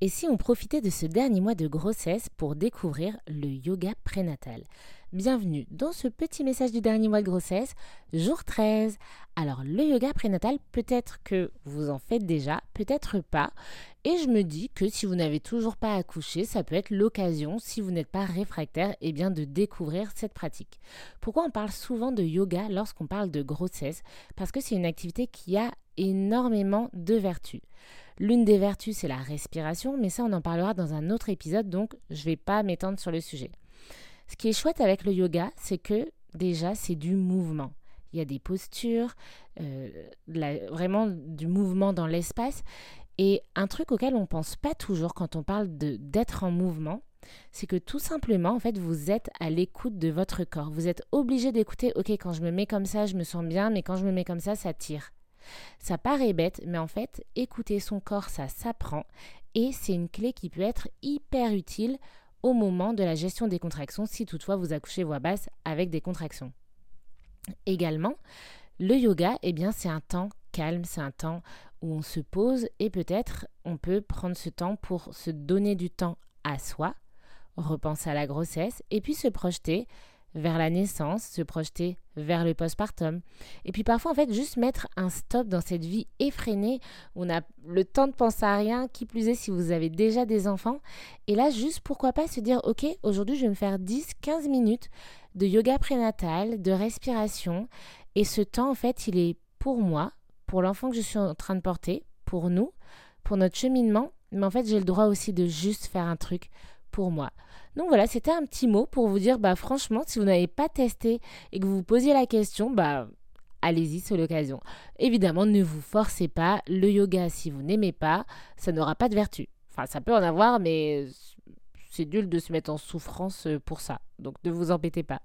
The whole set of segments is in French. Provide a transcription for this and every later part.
Et si on profitait de ce dernier mois de grossesse pour découvrir le yoga prénatal? Bienvenue dans ce petit message du dernier mois de grossesse, jour 13. Alors le yoga prénatal, peut-être que vous en faites déjà, peut-être pas. Et je me dis que si vous n'avez toujours pas accouché, ça peut être l'occasion, si vous n'êtes pas réfractaire, eh bien de découvrir cette pratique. Pourquoi on parle souvent de yoga lorsqu'on parle de grossesse? Parce que c'est une activité qui a énormément de vertus. L'une des vertus, c'est la respiration, mais ça, on en parlera dans un autre épisode, donc je ne vais pas m'étendre sur le sujet. Ce qui est chouette avec le yoga, c'est que déjà, c'est du mouvement. Il y a des postures, euh, vraiment du mouvement dans l'espace. Et un truc auquel on ne pense pas toujours quand on parle d'être en mouvement, c'est que tout simplement, en fait, vous êtes à l'écoute de votre corps. Vous êtes obligé d'écouter, ok, quand je me mets comme ça, je me sens bien, mais quand je me mets comme ça, ça tire. Ça paraît bête, mais en fait, écouter son corps, ça s'apprend et c'est une clé qui peut être hyper utile au moment de la gestion des contractions si toutefois vous accouchez voix basse avec des contractions. Également, le yoga, eh bien, c'est un temps calme, c'est un temps où on se pose et peut-être on peut prendre ce temps pour se donner du temps à soi, repenser à la grossesse et puis se projeter vers la naissance, se projeter vers le postpartum. Et puis parfois, en fait, juste mettre un stop dans cette vie effrénée où on a le temps de penser à rien, qui plus est si vous avez déjà des enfants. Et là, juste pourquoi pas se dire, ok, aujourd'hui, je vais me faire 10-15 minutes de yoga prénatal, de respiration. Et ce temps, en fait, il est pour moi, pour l'enfant que je suis en train de porter, pour nous, pour notre cheminement. Mais en fait, j'ai le droit aussi de juste faire un truc moi. Donc voilà, c'était un petit mot pour vous dire, bah franchement, si vous n'avez pas testé et que vous vous posiez la question, bah allez-y, c'est l'occasion. Évidemment, ne vous forcez pas. Le yoga, si vous n'aimez pas, ça n'aura pas de vertu. Enfin, ça peut en avoir, mais c'est nul de se mettre en souffrance pour ça. Donc ne vous embêtez pas.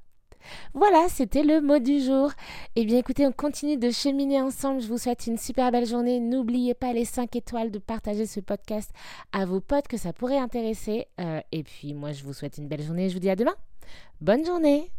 Voilà, c'était le mot du jour. Eh bien écoutez, on continue de cheminer ensemble. Je vous souhaite une super belle journée. N'oubliez pas les 5 étoiles, de partager ce podcast à vos potes que ça pourrait intéresser. Euh, et puis moi, je vous souhaite une belle journée. Je vous dis à demain. Bonne journée